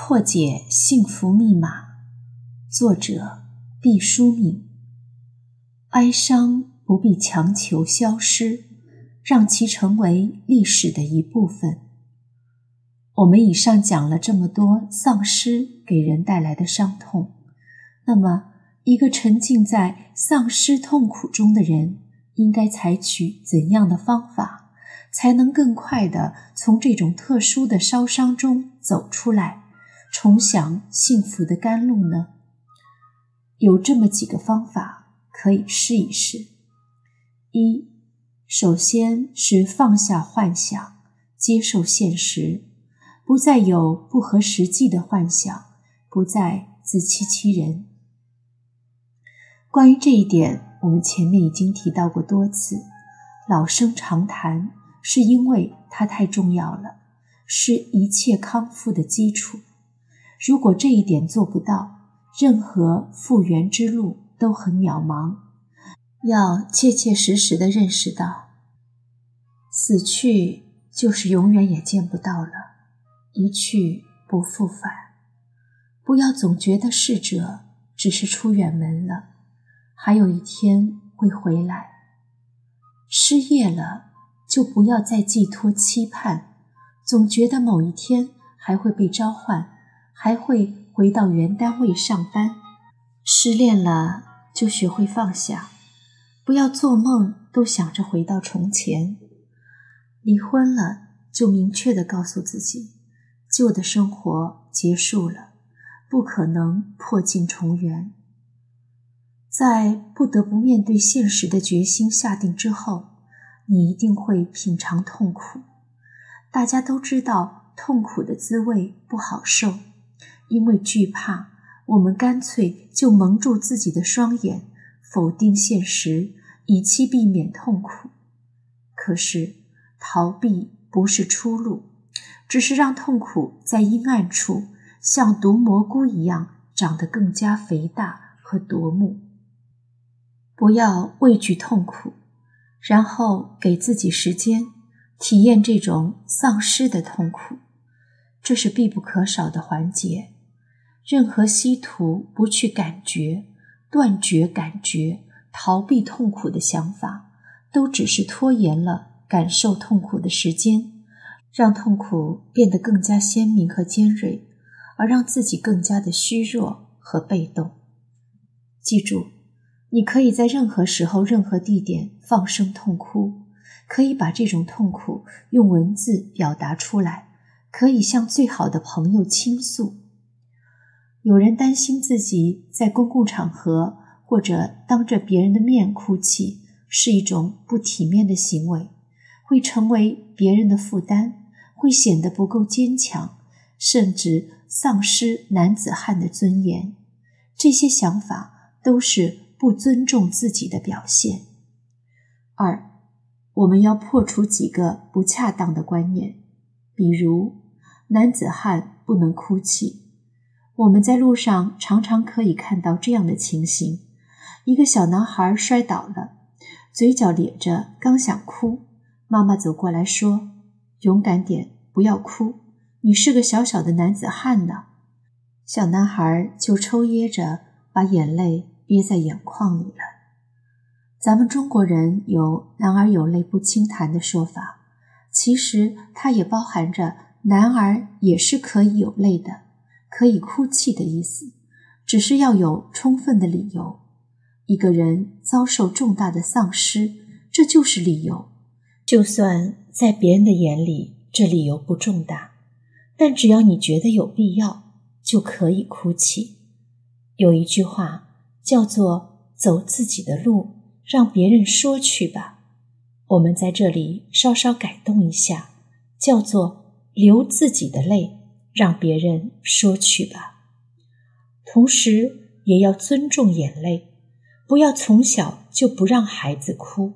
破解幸福密码，作者毕淑敏。哀伤不必强求消失，让其成为历史的一部分。我们以上讲了这么多丧失给人带来的伤痛，那么一个沉浸在丧失痛苦中的人，应该采取怎样的方法，才能更快的从这种特殊的烧伤中走出来？重享幸福的甘露呢？有这么几个方法可以试一试。一，首先是放下幻想，接受现实，不再有不合实际的幻想，不再自欺欺人。关于这一点，我们前面已经提到过多次，老生常谈，是因为它太重要了，是一切康复的基础。如果这一点做不到，任何复原之路都很渺茫。要切切实实的认识到，死去就是永远也见不到了，一去不复返。不要总觉得逝者只是出远门了，还有一天会回来。失业了，就不要再寄托期盼，总觉得某一天还会被召唤。还会回到原单位上班。失恋了就学会放下，不要做梦都想着回到从前。离婚了就明确的告诉自己，旧的生活结束了，不可能破镜重圆。在不得不面对现实的决心下定之后，你一定会品尝痛苦。大家都知道痛苦的滋味不好受。因为惧怕，我们干脆就蒙住自己的双眼，否定现实，以期避免痛苦。可是，逃避不是出路，只是让痛苦在阴暗处像毒蘑菇一样长得更加肥大和夺目。不要畏惧痛苦，然后给自己时间体验这种丧失的痛苦，这是必不可少的环节。任何希图不去感觉、断绝感觉、逃避痛苦的想法，都只是拖延了感受痛苦的时间，让痛苦变得更加鲜明和尖锐，而让自己更加的虚弱和被动。记住，你可以在任何时候、任何地点放声痛哭，可以把这种痛苦用文字表达出来，可以向最好的朋友倾诉。有人担心自己在公共场合或者当着别人的面哭泣是一种不体面的行为，会成为别人的负担，会显得不够坚强，甚至丧失男子汉的尊严。这些想法都是不尊重自己的表现。二，我们要破除几个不恰当的观念，比如男子汉不能哭泣。我们在路上常常可以看到这样的情形：一个小男孩摔倒了，嘴角咧着，刚想哭，妈妈走过来说：“勇敢点，不要哭，你是个小小的男子汉呢。”小男孩就抽噎着，把眼泪憋在眼眶里了。咱们中国人有“男儿有泪不轻弹”的说法，其实它也包含着男儿也是可以有泪的。可以哭泣的意思，只是要有充分的理由。一个人遭受重大的丧失，这就是理由。就算在别人的眼里，这理由不重大，但只要你觉得有必要，就可以哭泣。有一句话叫做“走自己的路，让别人说去吧”，我们在这里稍稍改动一下，叫做“流自己的泪”。让别人说去吧，同时也要尊重眼泪，不要从小就不让孩子哭，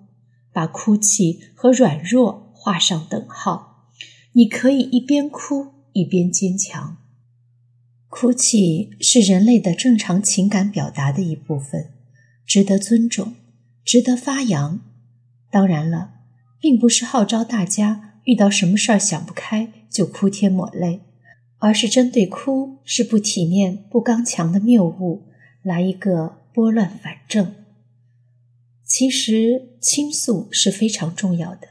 把哭泣和软弱画上等号。你可以一边哭一边坚强。哭泣是人类的正常情感表达的一部分，值得尊重，值得发扬。当然了，并不是号召大家遇到什么事儿想不开就哭天抹泪。而是针对哭是不体面、不刚强的谬误来一个拨乱反正。其实倾诉是非常重要的，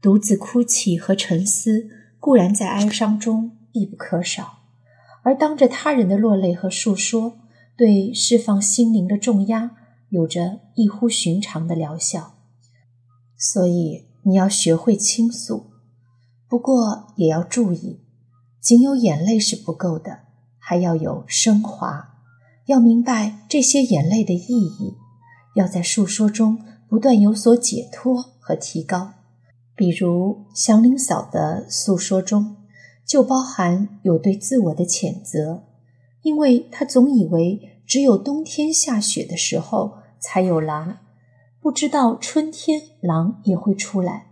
独自哭泣和沉思固然在哀伤中必不可少，而当着他人的落泪和诉说，对释放心灵的重压有着异乎寻常的疗效。所以你要学会倾诉，不过也要注意。仅有眼泪是不够的，还要有升华。要明白这些眼泪的意义，要在诉说中不断有所解脱和提高。比如祥林嫂的诉说中，就包含有对自我的谴责，因为她总以为只有冬天下雪的时候才有狼，不知道春天狼也会出来。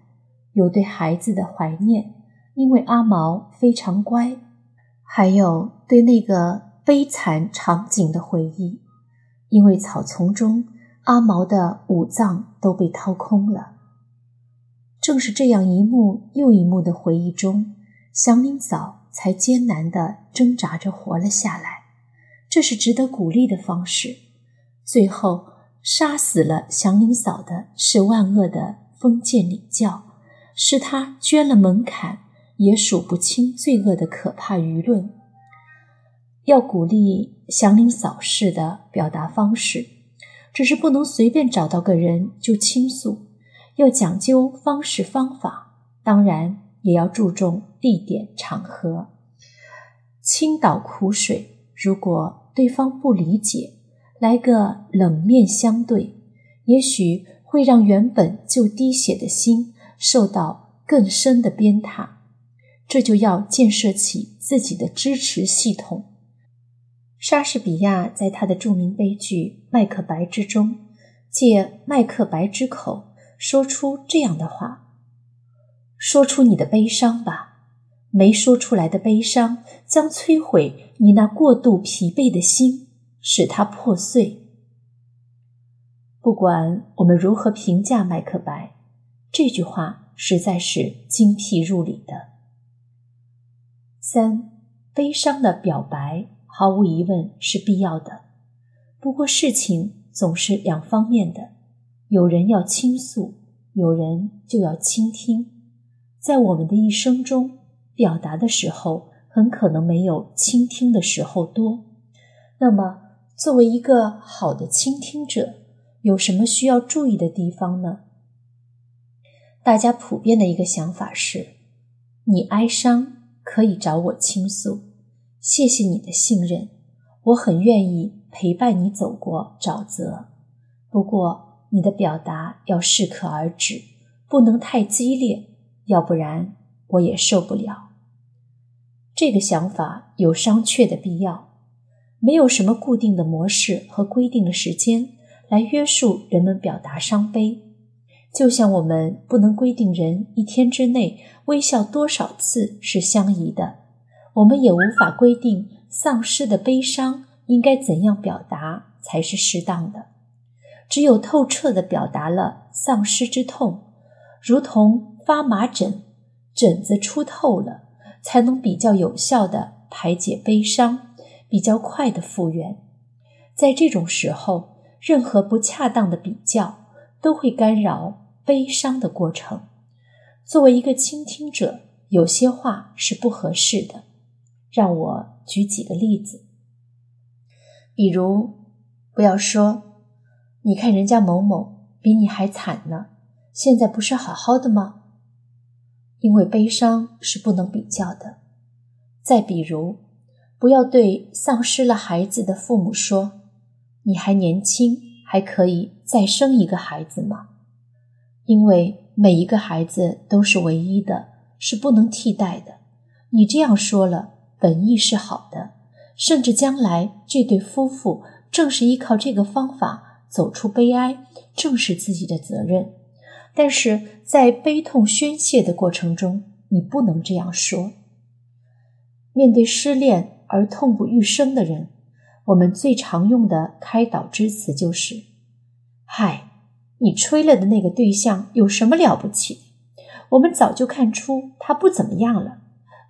有对孩子的怀念。因为阿毛非常乖，还有对那个悲惨场景的回忆，因为草丛中阿毛的五脏都被掏空了。正是这样一幕又一幕的回忆中，祥林嫂才艰难地挣扎着活了下来。这是值得鼓励的方式。最后杀死了祥林嫂的是万恶的封建礼教，是他捐了门槛。也数不清罪恶的可怕舆论。要鼓励祥林嫂式的表达方式，只是不能随便找到个人就倾诉，要讲究方式方法，当然也要注重地点场合。倾倒苦水，如果对方不理解，来个冷面相对，也许会让原本就滴血的心受到更深的鞭挞。这就要建设起自己的支持系统。莎士比亚在他的著名悲剧《麦克白》之中，借麦克白之口说出这样的话：“说出你的悲伤吧，没说出来的悲伤将摧毁你那过度疲惫的心，使它破碎。”不管我们如何评价麦克白，这句话实在是精辟入理的。三，悲伤的表白毫无疑问是必要的。不过事情总是两方面的，有人要倾诉，有人就要倾听。在我们的一生中，表达的时候很可能没有倾听的时候多。那么，作为一个好的倾听者，有什么需要注意的地方呢？大家普遍的一个想法是：你哀伤。可以找我倾诉，谢谢你的信任，我很愿意陪伴你走过沼泽。不过你的表达要适可而止，不能太激烈，要不然我也受不了。这个想法有商榷的必要，没有什么固定的模式和规定的时间来约束人们表达伤悲。就像我们不能规定人一天之内微笑多少次是相宜的，我们也无法规定丧失的悲伤应该怎样表达才是适当的。只有透彻地表达了丧失之痛，如同发麻疹，疹子出透了，才能比较有效地排解悲伤，比较快的复原。在这种时候，任何不恰当的比较都会干扰。悲伤的过程，作为一个倾听者，有些话是不合适的。让我举几个例子，比如，不要说“你看人家某某比你还惨呢，现在不是好好的吗？”因为悲伤是不能比较的。再比如，不要对丧失了孩子的父母说：“你还年轻，还可以再生一个孩子吗？”因为每一个孩子都是唯一的，是不能替代的。你这样说了，本意是好的，甚至将来这对夫妇正是依靠这个方法走出悲哀，正是自己的责任。但是在悲痛宣泄的过程中，你不能这样说。面对失恋而痛不欲生的人，我们最常用的开导之词就是：“嗨。”你吹了的那个对象有什么了不起？我们早就看出他不怎么样了。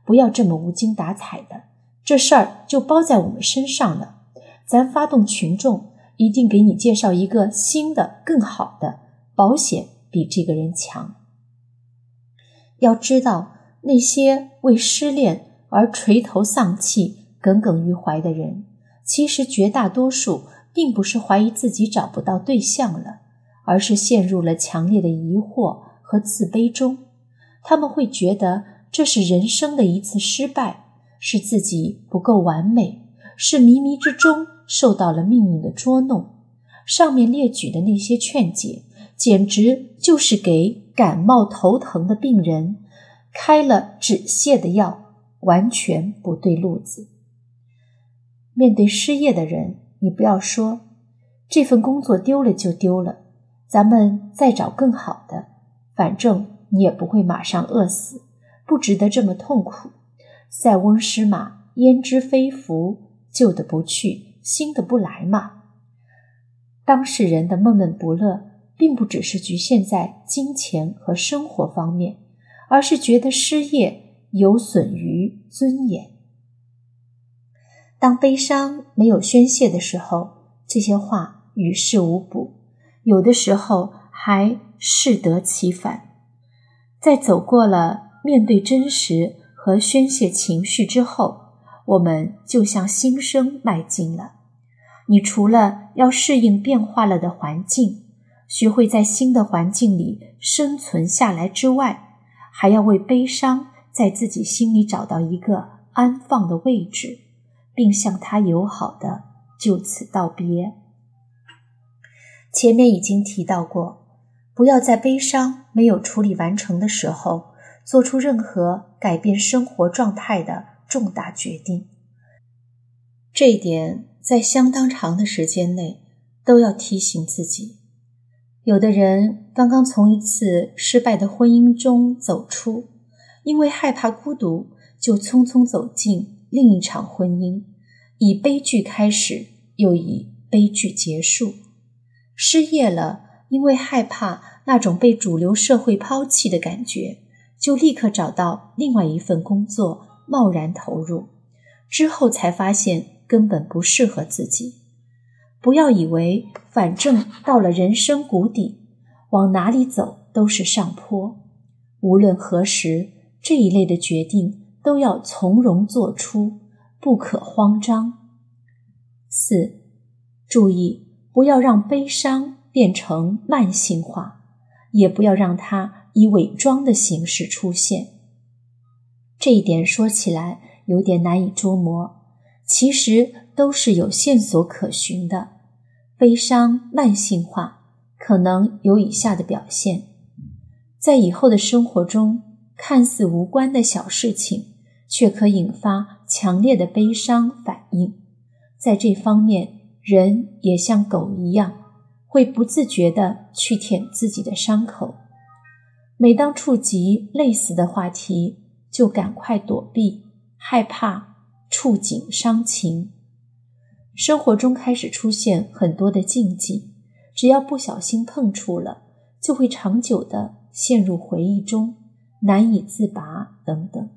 不要这么无精打采的，这事儿就包在我们身上了。咱发动群众，一定给你介绍一个新的、更好的保险，比这个人强。要知道，那些为失恋而垂头丧气、耿耿于怀的人，其实绝大多数并不是怀疑自己找不到对象了，而是陷入了强烈的疑惑和自卑中。他们会觉得这是人生的一次失败。是自己不够完美，是迷迷之中受到了命运的捉弄。上面列举的那些劝解，简直就是给感冒头疼的病人开了止泻的药，完全不对路子。面对失业的人，你不要说这份工作丢了就丢了，咱们再找更好的，反正你也不会马上饿死，不值得这么痛苦。塞翁失马，焉知非福？旧的不去，新的不来嘛。当事人的闷闷不乐，并不只是局限在金钱和生活方面，而是觉得失业有损于尊严。当悲伤没有宣泄的时候，这些话于事无补，有的时候还适得其反。在走过了面对真实。和宣泄情绪之后，我们就向新生迈进了。你除了要适应变化了的环境，学会在新的环境里生存下来之外，还要为悲伤在自己心里找到一个安放的位置，并向他友好的就此道别。前面已经提到过，不要在悲伤没有处理完成的时候。做出任何改变生活状态的重大决定，这一点在相当长的时间内都要提醒自己。有的人刚刚从一次失败的婚姻中走出，因为害怕孤独，就匆匆走进另一场婚姻，以悲剧开始，又以悲剧结束。失业了，因为害怕那种被主流社会抛弃的感觉。就立刻找到另外一份工作，贸然投入，之后才发现根本不适合自己。不要以为反正到了人生谷底，往哪里走都是上坡。无论何时，这一类的决定都要从容做出，不可慌张。四，注意不要让悲伤变成慢性化，也不要让它。以伪装的形式出现，这一点说起来有点难以捉摸，其实都是有线索可循的。悲伤慢性化可能有以下的表现：在以后的生活中，看似无关的小事情，却可引发强烈的悲伤反应。在这方面，人也像狗一样，会不自觉地去舔自己的伤口。每当触及类似的话题，就赶快躲避，害怕触景伤情。生活中开始出现很多的禁忌，只要不小心碰触了，就会长久的陷入回忆中，难以自拔等等。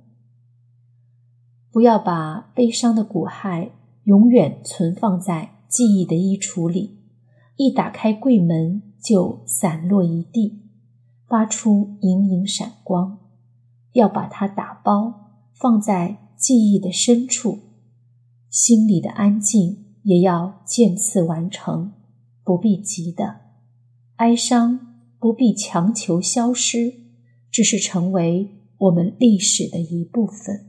不要把悲伤的骨骸永远存放在记忆的衣橱里，一打开柜门就散落一地。发出隐隐闪光，要把它打包放在记忆的深处，心里的安静也要渐次完成，不必急的哀伤，不必强求消失，只是成为我们历史的一部分。